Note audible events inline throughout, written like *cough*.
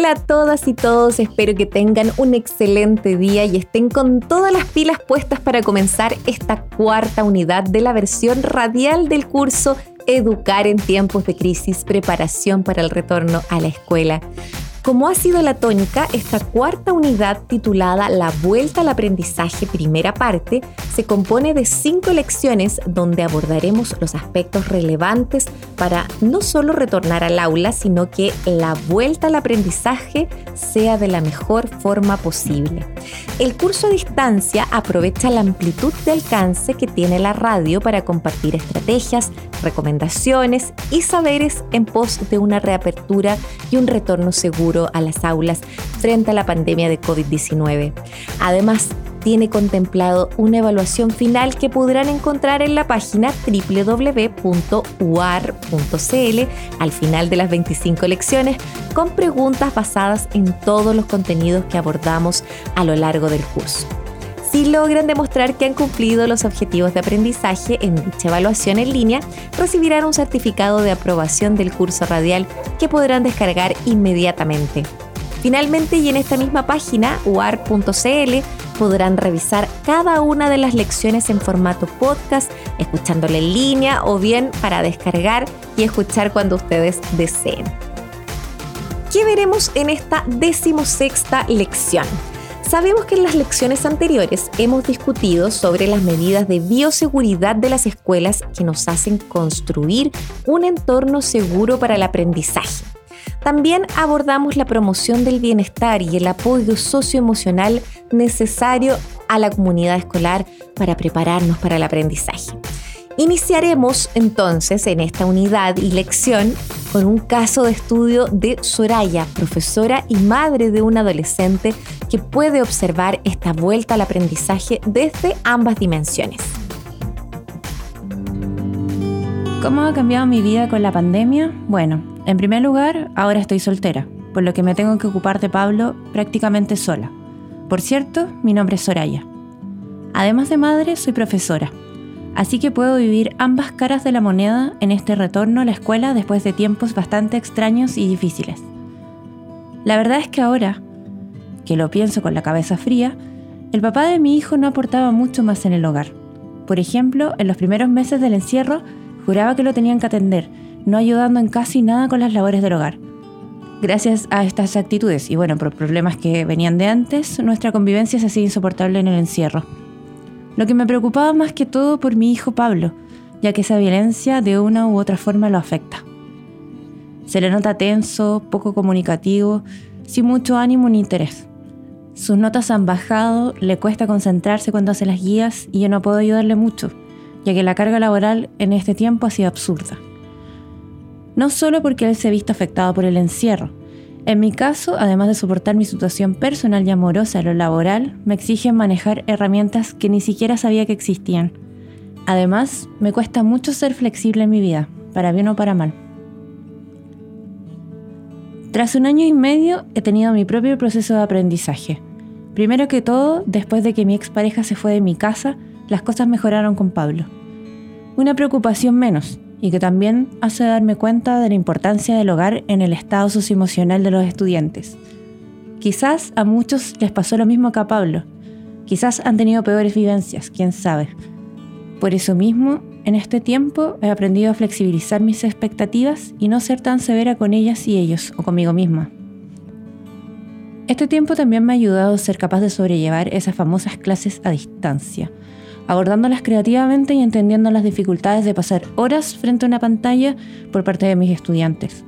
Hola, a todas y todos, espero que tengan un excelente día y estén con todas las pilas puestas para comenzar esta cuarta unidad de la versión radial del curso Educar en tiempos de crisis, preparación para el retorno a la escuela. Como ha sido la tónica, esta cuarta unidad titulada La Vuelta al Aprendizaje Primera Parte se compone de cinco lecciones donde abordaremos los aspectos relevantes para no solo retornar al aula, sino que la vuelta al aprendizaje sea de la mejor forma posible. El curso a distancia aprovecha la amplitud de alcance que tiene la radio para compartir estrategias, recomendaciones y saberes en pos de una reapertura y un retorno seguro a las aulas frente a la pandemia de COVID-19. Además, tiene contemplado una evaluación final que podrán encontrar en la página www.uar.cl al final de las 25 lecciones con preguntas basadas en todos los contenidos que abordamos a lo largo del curso. Si logran demostrar que han cumplido los objetivos de aprendizaje en dicha evaluación en línea, recibirán un certificado de aprobación del curso radial que podrán descargar inmediatamente. Finalmente, y en esta misma página, uar.cl, podrán revisar cada una de las lecciones en formato podcast, escuchándole en línea o bien para descargar y escuchar cuando ustedes deseen. ¿Qué veremos en esta decimosexta lección? Sabemos que en las lecciones anteriores hemos discutido sobre las medidas de bioseguridad de las escuelas que nos hacen construir un entorno seguro para el aprendizaje. También abordamos la promoción del bienestar y el apoyo socioemocional necesario a la comunidad escolar para prepararnos para el aprendizaje. Iniciaremos entonces en esta unidad y lección con un caso de estudio de Soraya, profesora y madre de un adolescente que puede observar esta vuelta al aprendizaje desde ambas dimensiones. ¿Cómo ha cambiado mi vida con la pandemia? Bueno, en primer lugar, ahora estoy soltera, por lo que me tengo que ocupar de Pablo prácticamente sola. Por cierto, mi nombre es Soraya. Además de madre, soy profesora Así que puedo vivir ambas caras de la moneda en este retorno a la escuela después de tiempos bastante extraños y difíciles. La verdad es que ahora, que lo pienso con la cabeza fría, el papá de mi hijo no aportaba mucho más en el hogar. Por ejemplo, en los primeros meses del encierro, juraba que lo tenían que atender, no ayudando en casi nada con las labores del hogar. Gracias a estas actitudes y bueno, por problemas que venían de antes, nuestra convivencia se hacía insoportable en el encierro. Lo que me preocupaba más que todo por mi hijo Pablo, ya que esa violencia de una u otra forma lo afecta. Se le nota tenso, poco comunicativo, sin mucho ánimo ni interés. Sus notas han bajado, le cuesta concentrarse cuando hace las guías y yo no puedo ayudarle mucho, ya que la carga laboral en este tiempo ha sido absurda. No solo porque él se ha visto afectado por el encierro, en mi caso, además de soportar mi situación personal y amorosa a lo laboral, me exigen manejar herramientas que ni siquiera sabía que existían. Además, me cuesta mucho ser flexible en mi vida, para bien o para mal. Tras un año y medio he tenido mi propio proceso de aprendizaje. Primero que todo, después de que mi expareja se fue de mi casa, las cosas mejoraron con Pablo. Una preocupación menos, y que también hace darme cuenta de la importancia del hogar en el estado socioemocional de los estudiantes. Quizás a muchos les pasó lo mismo que a Pablo. Quizás han tenido peores vivencias, quién sabe. Por eso mismo, en este tiempo he aprendido a flexibilizar mis expectativas y no ser tan severa con ellas y ellos o conmigo misma. Este tiempo también me ha ayudado a ser capaz de sobrellevar esas famosas clases a distancia, abordándolas creativamente y entendiendo las dificultades de pasar horas frente a una pantalla por parte de mis estudiantes.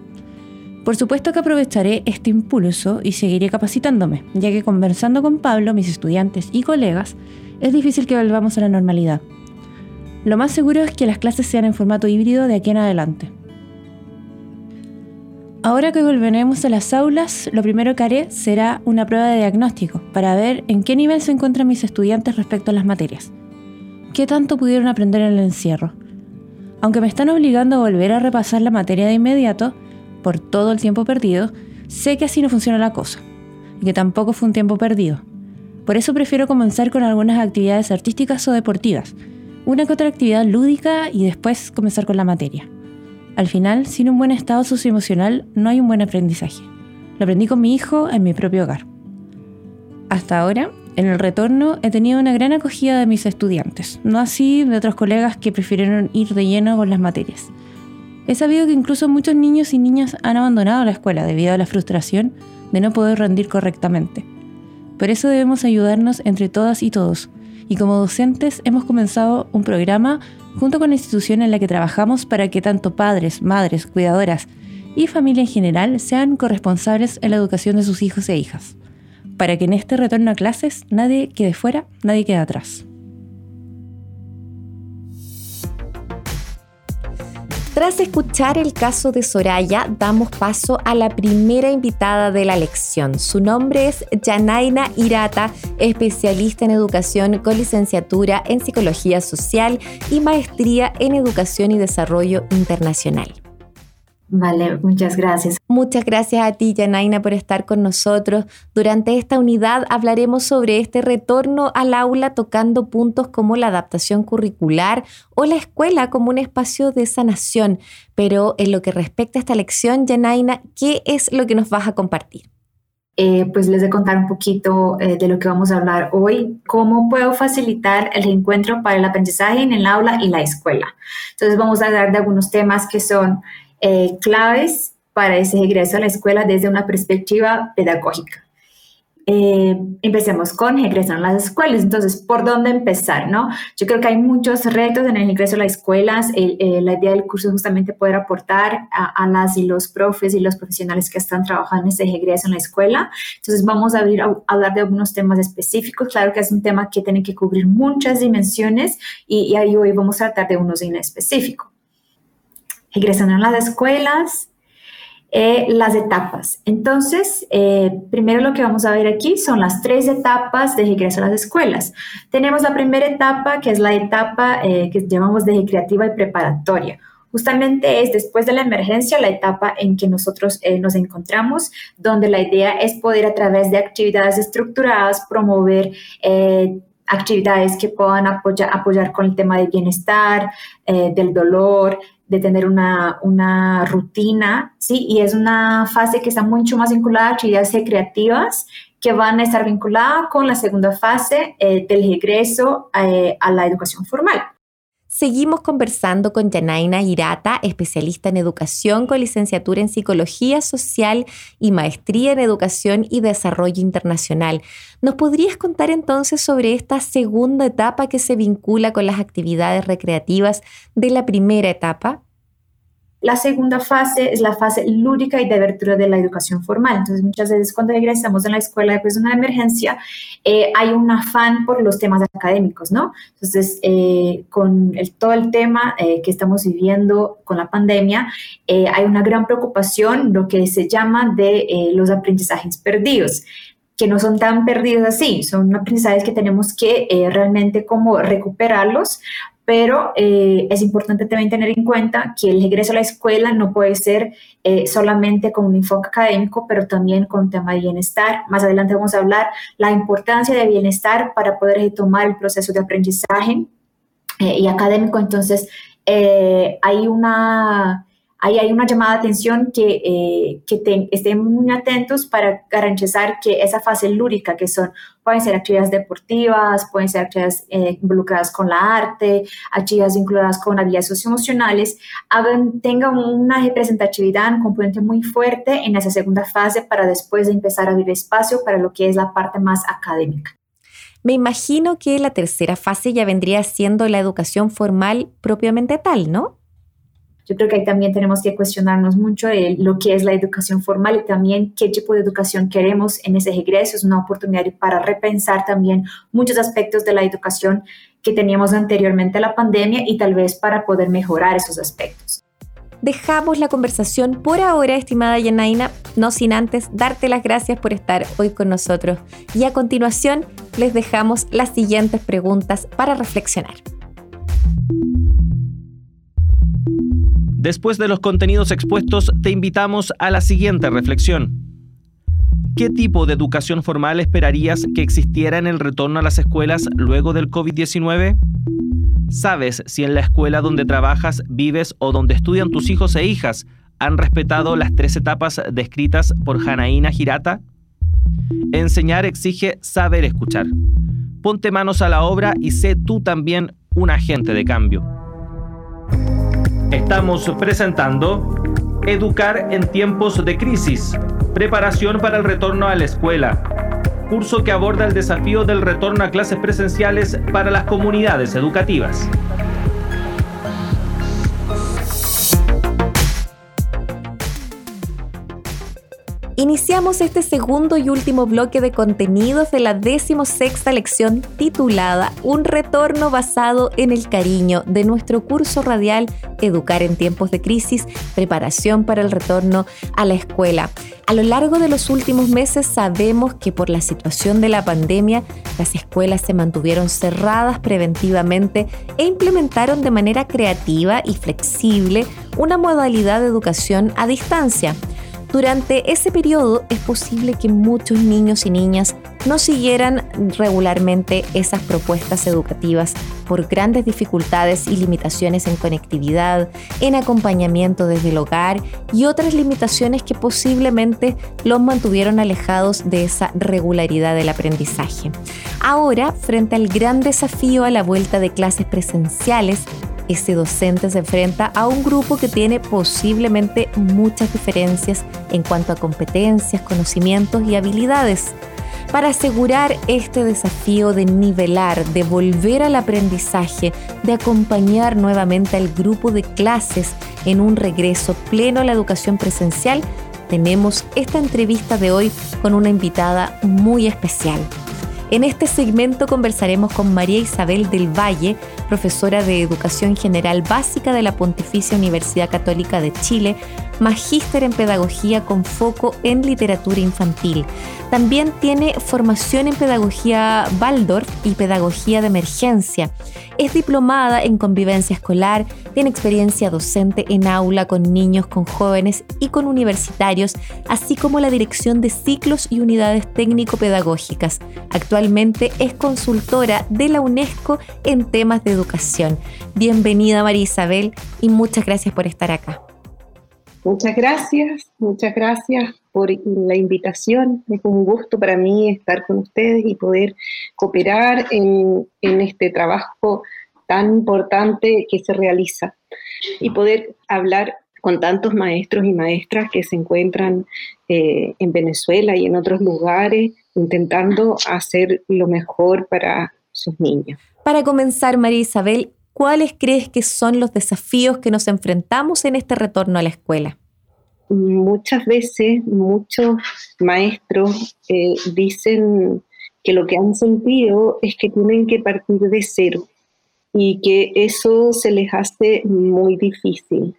Por supuesto que aprovecharé este impulso y seguiré capacitándome, ya que conversando con Pablo, mis estudiantes y colegas, es difícil que volvamos a la normalidad. Lo más seguro es que las clases sean en formato híbrido de aquí en adelante. Ahora que volveremos a las aulas, lo primero que haré será una prueba de diagnóstico para ver en qué nivel se encuentran mis estudiantes respecto a las materias. ¿Qué tanto pudieron aprender en el encierro? Aunque me están obligando a volver a repasar la materia de inmediato, por todo el tiempo perdido, sé que así no funciona la cosa, y que tampoco fue un tiempo perdido. Por eso prefiero comenzar con algunas actividades artísticas o deportivas, una que lúdica y después comenzar con la materia. Al final, sin un buen estado socioemocional no hay un buen aprendizaje. Lo aprendí con mi hijo en mi propio hogar. Hasta ahora, en el retorno he tenido una gran acogida de mis estudiantes, no así de otros colegas que prefirieron ir de lleno con las materias. He sabido que incluso muchos niños y niñas han abandonado la escuela debido a la frustración de no poder rendir correctamente. Por eso debemos ayudarnos entre todas y todos, y como docentes hemos comenzado un programa junto con la institución en la que trabajamos para que tanto padres, madres, cuidadoras y familia en general sean corresponsables en la educación de sus hijos e hijas, para que en este retorno a clases nadie quede fuera, nadie quede atrás. Tras escuchar el caso de Soraya, damos paso a la primera invitada de la lección. Su nombre es Janaina Irata, especialista en educación con licenciatura en psicología social y maestría en educación y desarrollo internacional. Vale, muchas gracias. Muchas gracias a ti, Janaina, por estar con nosotros. Durante esta unidad hablaremos sobre este retorno al aula tocando puntos como la adaptación curricular o la escuela como un espacio de sanación. Pero en lo que respecta a esta lección, Janaina, ¿qué es lo que nos vas a compartir? Eh, pues les voy a contar un poquito eh, de lo que vamos a hablar hoy, cómo puedo facilitar el reencuentro para el aprendizaje en el aula y la escuela. Entonces vamos a hablar de algunos temas que son eh, claves para ese regreso a la escuela desde una perspectiva pedagógica. Eh, empecemos con regresar a las escuelas. Entonces, ¿por dónde empezar? No? Yo creo que hay muchos retos en el regreso a las escuelas. Eh, la idea del curso es justamente poder aportar a, las y los profes y los profesionales que están trabajando en ese regreso en la escuela. Entonces, vamos a, abrir, a, hablar de algunos temas específicos. Claro que es un tema que tiene que cubrir muchas dimensiones y, y ahí hoy vamos a tratar de unos en específico regresando a las escuelas, eh, las etapas. Entonces, eh, primero lo que vamos a ver aquí son las tres etapas de regreso a las escuelas. Tenemos la primera etapa, que es la etapa eh, que llamamos de recreativa y preparatoria. Justamente es después de la emergencia la etapa en que nosotros nos encontramos, donde la idea es poder a través de actividades estructuradas promover actividades que puedan apoyar, apoyar con el tema del bienestar, del dolor, de tener una, una, rutina, ¿sí? Y es una fase que está mucho más vinculada a actividades recreativas que van a estar vinculadas con la segunda fase eh, del regreso eh, a la educación formal. Seguimos conversando con Janaina Hirata, especialista en educación con licenciatura en psicología social y maestría en educación y desarrollo internacional. ¿Nos podrías contar entonces sobre esta segunda etapa que se vincula con las actividades recreativas de la primera etapa? La segunda fase es la fase lúdica y de abertura de la educación formal. Entonces, muchas veces cuando regresamos a la escuela después de una emergencia, eh, hay un afán por los temas académicos, ¿no? Entonces, eh, con todo el tema eh, que estamos viviendo con la pandemia, hay una gran preocupación, lo que se llama de los aprendizajes perdidos que no son tan perdidos así, son aprendizajes que tenemos que realmente como recuperarlos pero eh, es importante también tener en cuenta que el regreso a la escuela no puede ser eh, solamente con un enfoque académico, pero también con tema de bienestar. Más adelante vamos a hablar la importancia de bienestar para poder retomar el proceso de aprendizaje eh, y académico. Entonces, hay una ahí hay una llamada de atención que, eh, estén muy atentos para garantizar que esa fase lúdica, que son, pueden ser actividades deportivas, pueden ser actividades eh, involucradas con la arte, actividades vinculadas con habilidades socioemocionales, hagan, tengan una representatividad, un componente muy fuerte en esa segunda fase para después de empezar a abrir espacio para lo que es la parte más académica. Me imagino que la tercera fase ya vendría siendo la educación formal propiamente tal, ¿no? Yo creo que ahí también tenemos que cuestionarnos mucho de lo que es la educación formal y también qué tipo de educación queremos en ese regreso. Es una oportunidad para repensar también muchos aspectos de la educación que teníamos anteriormente a la pandemia y tal vez para poder mejorar esos aspectos. dejamos la conversación por ahora, estimada Yanaina, no sin antes darte las gracias por estar hoy con nosotros. Y a continuación les dejamos las siguientes preguntas para reflexionar. Después de los contenidos expuestos, te invitamos a la siguiente reflexión. ¿Qué tipo de educación formal esperarías que existiera en el retorno a las escuelas luego del COVID-19? ¿Sabes si en la escuela donde trabajas, vives o donde estudian tus hijos e hijas han respetado las tres etapas descritas por Janaína Girata? Enseñar exige saber escuchar. Ponte manos a la obra y sé tú también un agente de cambio. Estamos presentando Educar en tiempos de crisis, preparación para el retorno a la escuela, curso que aborda el desafío del retorno a clases presenciales para las comunidades educativas. Iniciamos este segundo y último bloque de contenidos de la decimosexta lección titulada Un retorno basado en el cariño de nuestro curso radial Educar en tiempos de crisis, preparación para el retorno a la escuela. A lo largo de los últimos meses sabemos que por la situación de la pandemia las escuelas se mantuvieron cerradas preventivamente e implementaron de manera creativa y flexible una modalidad de educación a distancia. Durante ese periodo es posible que muchos niños y niñas no siguieran regularmente esas propuestas educativas por grandes dificultades y limitaciones en conectividad, en acompañamiento desde el hogar y otras limitaciones que posiblemente los mantuvieron alejados de esa regularidad del aprendizaje. Ahora, frente al gran desafío a la vuelta de clases presenciales, ese docente se enfrenta a un grupo que tiene posiblemente muchas diferencias en cuanto a competencias, conocimientos y habilidades. Para asegurar este desafío de nivelar, de volver al aprendizaje, de acompañar nuevamente al grupo de clases en un regreso pleno a la educación presencial, tenemos esta entrevista de hoy con una invitada muy especial. En este segmento conversaremos con María Isabel del Valle, profesora de Educación General Básica de la Pontificia Universidad Católica de Chile, magíster en Pedagogía con foco en literatura infantil. También tiene formación en Pedagogía Waldorf y Pedagogía de Emergencia. Es diplomada en convivencia escolar, tiene experiencia docente en aula con niños, con jóvenes y con universitarios, así como la dirección de ciclos y unidades técnico-pedagógicas. Actualmente es consultora de la UNESCO en temas de educación. Bienvenida María Isabel y muchas gracias por estar acá. Muchas gracias, muchas gracias por la invitación. Es un gusto para mí estar con ustedes y poder cooperar en, este trabajo tan importante que se realiza y poder hablar con tantos maestros y maestras que se encuentran eh, en Venezuela y en otros lugares intentando hacer lo mejor para sus niños. Para comenzar, María Isabel, ¿cuáles crees que son los desafíos que nos enfrentamos en este retorno a la escuela? Muchas veces muchos maestros eh, dicen que lo que han sentido es que tienen que partir de cero y que eso se les hace muy difícil.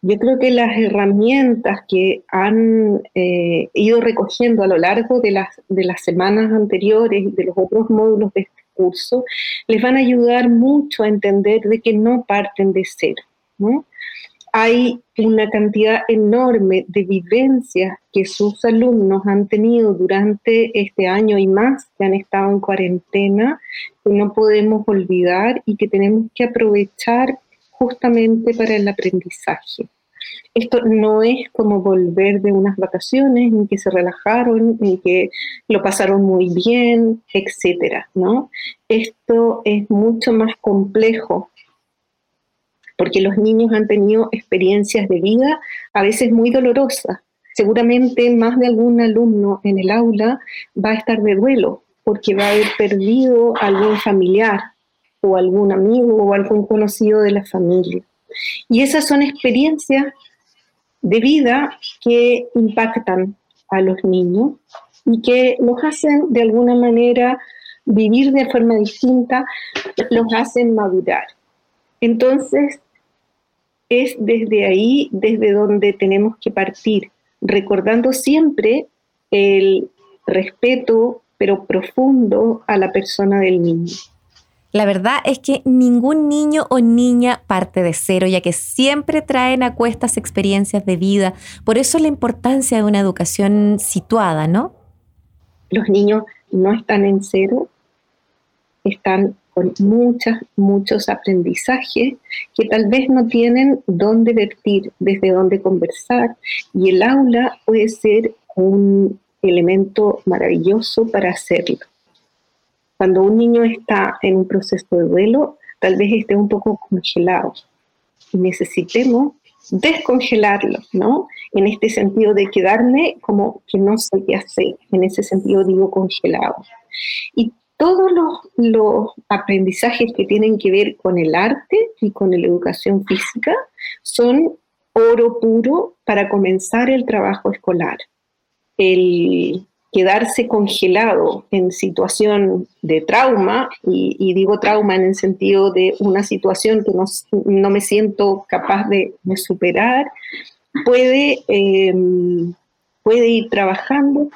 Yo creo que las herramientas que han eh, ido recogiendo a lo largo de las, de las semanas anteriores de los otros módulos de curso les van a ayudar mucho a entender de que no parten de cero. Hay una cantidad enorme de vivencias que sus alumnos han tenido durante este año y más que han estado en cuarentena que no podemos olvidar y que tenemos que aprovechar justamente para el aprendizaje. Esto no es como volver de unas vacaciones en que se relajaron, en que lo pasaron muy bien, etcétera, ¿no? Esto es mucho más complejo porque los niños han tenido experiencias de vida a veces muy dolorosas. Seguramente más de algún alumno en el aula va a estar de duelo porque va a haber perdido algún familiar, o algún amigo o algún conocido de la familia. Y esas son experiencias de vida que impactan a los niños y que los hacen de alguna manera vivir de forma distinta, los hacen madurar. Entonces, es desde ahí, desde donde tenemos que partir, recordando siempre el respeto, pero profundo, a la persona del niño. La verdad es que ningún niño o niña parte de cero, ya que siempre traen a cuestas experiencias de vida. Por eso la importancia de una educación situada, ¿no? Los niños no están en cero, están con muchos, muchos aprendizajes que tal vez no tienen dónde vertir, desde dónde conversar. Y el aula puede ser un elemento maravilloso para hacerlo. Cuando un niño está en un proceso de duelo, tal vez esté un poco congelado y necesitemos descongelarlo, ¿no? En este sentido de quedarme como que no sé qué hacer, en ese sentido digo congelado. Y todos los, los, aprendizajes que tienen que ver con el arte y con la educación física son oro puro para comenzar el trabajo escolar. El, quedarse congelado en situación de trauma, y, digo trauma en el sentido de una situación que no, me siento capaz de, superar, puede, em, puede ir trabajando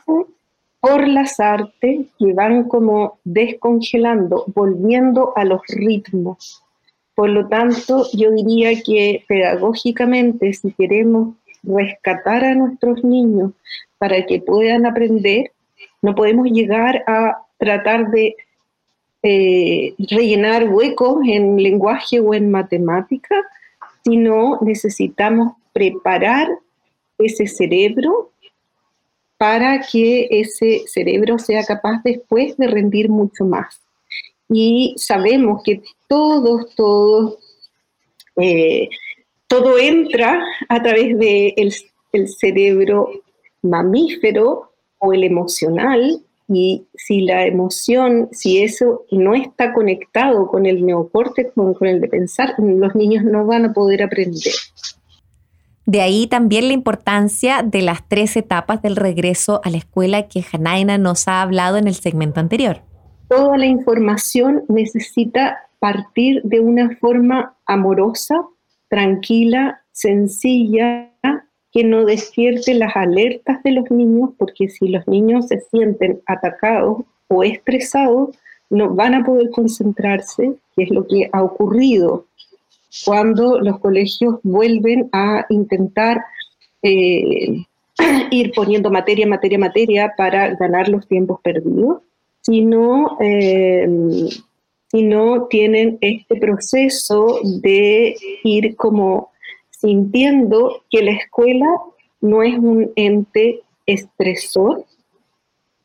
por las artes que van como descongelando, volviendo a los ritmos. Por lo tanto, yo diría que pedagógicamente, si queremos rescatar a nuestros niños para que puedan aprender, no podemos llegar a tratar de eh, rellenar huecos en lenguaje o en matemática, sino necesitamos preparar ese cerebro para que ese cerebro sea capaz después de rendir mucho más. Y sabemos que todos, todos, eh, todo entra a través del de el cerebro mamífero o el emocional, y si la emoción, si eso no está conectado con el neocórtex, con, con el de pensar, los niños no van a poder aprender. De ahí también la importancia de las tres etapas del regreso a la escuela que Janaina nos ha hablado en el segmento anterior. Toda la información necesita partir de una forma amorosa, tranquila, sencilla, que no despierte las alertas de los niños, porque si los niños se sienten atacados o estresados, no van a poder concentrarse, que es lo que ha ocurrido cuando los colegios vuelven a intentar eh, *clears throat* ir poniendo materia, materia, materia para ganar los tiempos perdidos, sino, eh, si no tienen este proceso de ir como sintiendo que la escuela no es un ente estresor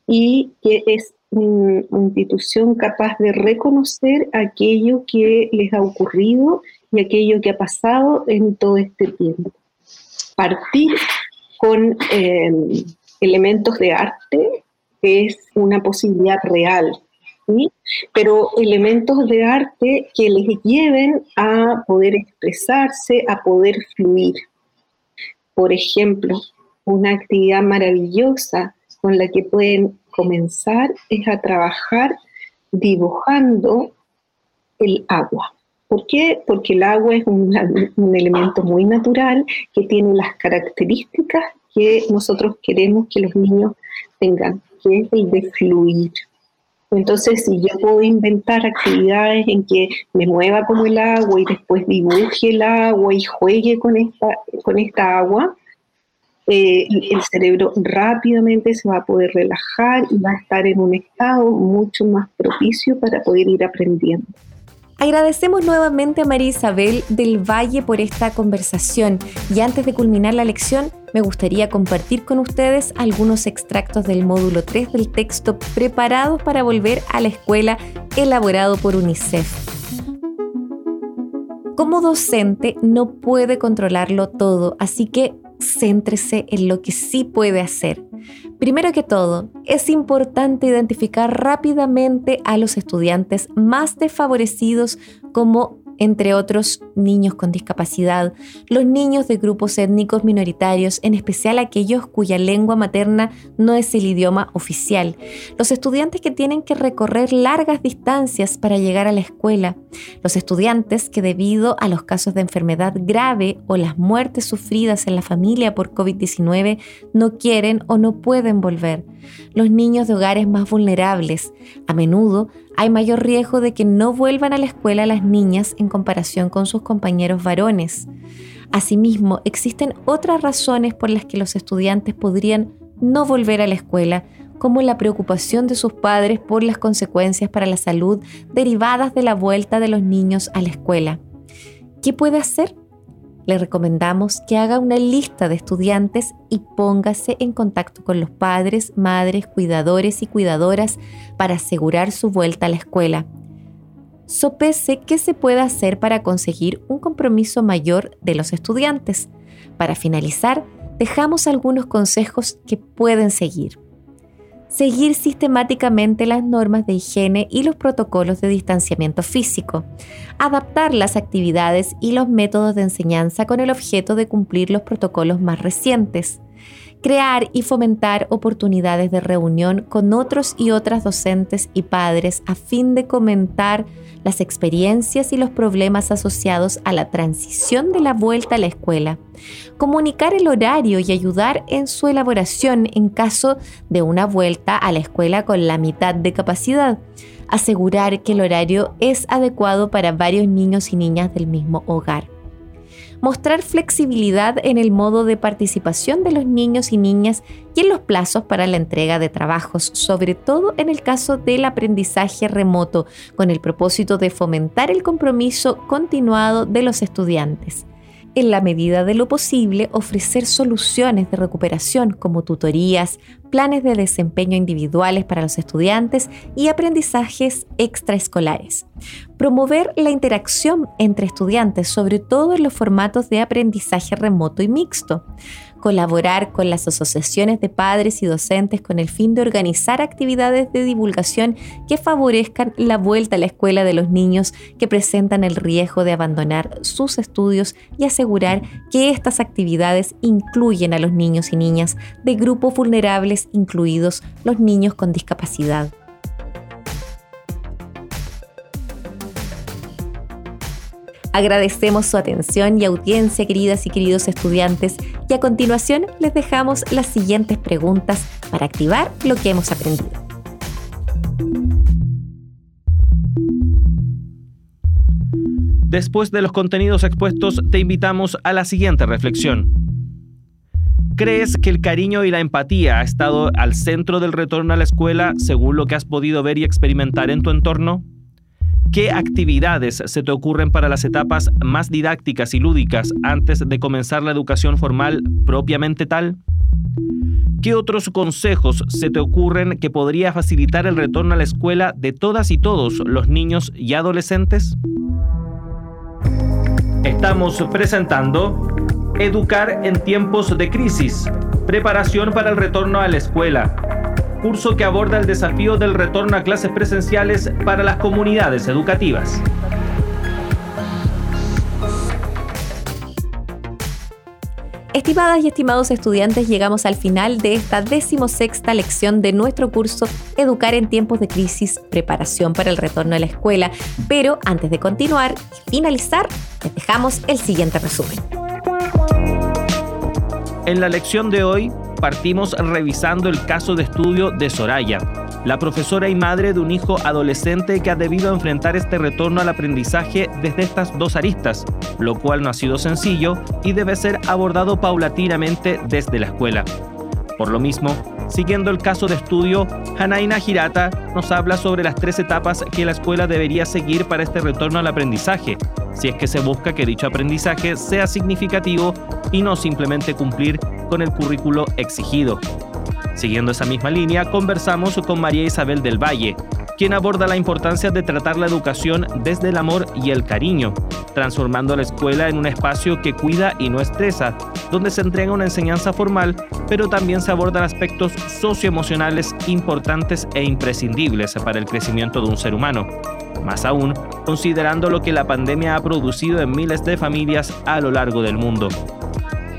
y que es una institución capaz de reconocer aquello que les ha ocurrido y aquello que ha pasado en todo este tiempo. Partir con em, elementos de arte es una posibilidad real, pero elementos de arte que les lleven a poder expresarse, a poder fluir. Por ejemplo, una actividad maravillosa con la que pueden comenzar es a trabajar dibujando el agua. ¿Por qué? Porque el agua es un, elemento muy natural que tiene las características que nosotros queremos que los niños tengan, que es el de fluir. Entonces, si yo puedo inventar actividades en que me mueva como el agua y después dibuje el agua y juegue con esta, con esta agua, eh, el cerebro rápidamente se va a poder relajar y va a estar en un estado mucho más propicio para poder ir aprendiendo. Agradecemos nuevamente a María Isabel del Valle por esta conversación y antes de culminar la lección me gustaría compartir con ustedes algunos extractos del módulo 3 del texto Preparados para volver a la escuela elaborado por UNICEF. Como docente no puede controlarlo todo, así que céntrese en lo que sí puede hacer. Primero que todo, es importante identificar rápidamente a los estudiantes más desfavorecidos como entre otros niños con discapacidad, los niños de grupos étnicos minoritarios, en especial aquellos cuya lengua materna no es el idioma oficial, los estudiantes que tienen que recorrer largas distancias para llegar a la escuela, los estudiantes que debido a los casos de enfermedad grave o las muertes sufridas en la familia por COVID-19 no quieren o no pueden volver, los niños de hogares más vulnerables, a menudo hay mayor riesgo de que no vuelvan a la escuela las niñas en comparación con sus compañeros varones. Asimismo, existen otras razones por las que los estudiantes podrían no volver a la escuela, como la preocupación de sus padres por las consecuencias para la salud derivadas de la vuelta de los niños a la escuela. ¿Qué puede hacer? Le recomendamos que haga una lista de estudiantes y póngase en contacto con los padres, madres, cuidadores y cuidadoras para asegurar su vuelta a la escuela. Sopese qué se puede hacer para conseguir un compromiso mayor de los estudiantes. Para finalizar, dejamos algunos consejos que pueden seguir seguir sistemáticamente las normas de higiene y los protocolos de distanciamiento físico, adaptar las actividades y los métodos de enseñanza con el objeto de cumplir los protocolos más recientes, crear y fomentar oportunidades de reunión con otros y otras docentes y padres a fin de comentar las experiencias y los problemas asociados a la transición de la vuelta a la escuela, comunicar el horario y ayudar en su elaboración en caso de una vuelta a la escuela con la mitad de capacidad, asegurar que el horario es adecuado para varios niños y niñas del mismo hogar mostrar flexibilidad en el modo de participación de los niños y niñas y en los plazos para la entrega de trabajos, sobre todo en el caso del aprendizaje remoto, con el propósito de fomentar el compromiso continuado de los estudiantes en la medida de lo posible, ofrecer soluciones de recuperación como tutorías, planes de desempeño individuales para los estudiantes y aprendizajes extraescolares. Promover la interacción entre estudiantes, sobre todo en los formatos de aprendizaje remoto y mixto colaborar con las asociaciones de padres y docentes con el fin de organizar actividades de divulgación que favorezcan la vuelta a la escuela de los niños que presentan el riesgo de abandonar sus estudios y asegurar que estas actividades incluyen a los niños y niñas de grupos vulnerables, incluidos los niños con discapacidad. Agradecemos su atención y audiencia, queridas y queridos estudiantes, y a continuación les dejamos las siguientes preguntas para activar lo que hemos aprendido. Después de los contenidos expuestos, te invitamos a la siguiente reflexión. ¿Crees que el cariño y la empatía ha estado al centro del retorno a la escuela según lo que has podido ver y experimentar en tu entorno? ¿Qué actividades se te ocurren para las etapas más didácticas y lúdicas antes de comenzar la educación formal propiamente tal? ¿Qué otros consejos se te ocurren que podría facilitar el retorno a la escuela de todas y todos los niños y adolescentes? Estamos presentando Educar en tiempos de crisis, preparación para el retorno a la escuela curso que aborda el desafío del retorno a clases presenciales para las comunidades educativas. Estimadas y estimados estudiantes, llegamos al final de esta decimosexta lección de nuestro curso Educar en tiempos de crisis, preparación para el retorno a la escuela. Pero antes de continuar y finalizar, les dejamos el siguiente resumen. En la lección de hoy partimos revisando el caso de estudio de Soraya, la profesora y madre de un hijo adolescente que ha debido enfrentar este retorno al aprendizaje desde estas dos aristas, lo cual no ha sido sencillo y debe ser abordado paulatinamente desde la escuela. Por lo mismo, siguiendo el caso de estudio, Hanaina Hirata nos habla sobre las tres etapas que la escuela debería seguir para este retorno al aprendizaje, si es que se busca que dicho aprendizaje sea significativo y no simplemente cumplir con el currículo exigido. Siguiendo esa misma línea, conversamos con María Isabel del Valle, quien aborda la importancia de tratar la educación desde el amor y el cariño, transformando la escuela en un espacio que cuida y no estresa, donde se entrega una enseñanza formal, pero también se abordan aspectos socioemocionales importantes e imprescindibles para el crecimiento de un ser humano. más aún considerando lo que la pandemia ha producido en miles de familias a lo largo del mundo.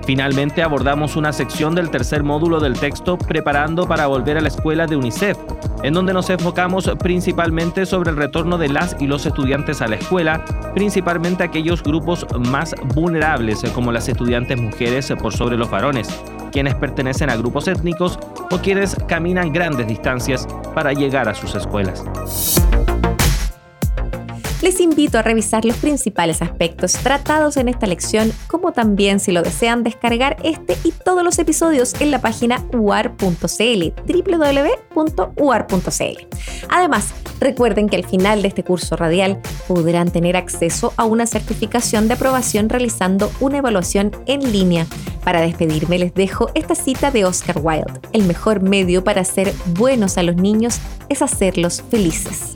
Finalmente abordamos una sección del tercer módulo del texto Preparando para volver a la escuela de UNICEF, en donde nos enfocamos principalmente sobre el retorno de las y los estudiantes a la escuela, principalmente aquellos grupos más vulnerables como las estudiantes mujeres por sobre los varones, quienes pertenecen a grupos étnicos o quienes caminan grandes distancias para llegar a sus escuelas les invito a revisar los principales aspectos tratados en esta lección, como también si lo desean descargar este y todos los episodios en la página uar.cl, www.uar.cl. Además, recuerden que al final de este curso radial podrán tener acceso a una certificación de aprobación realizando una evaluación en línea. Para despedirme les dejo esta cita de Oscar Wilde. El mejor medio para ser buenos a los niños es hacerlos felices.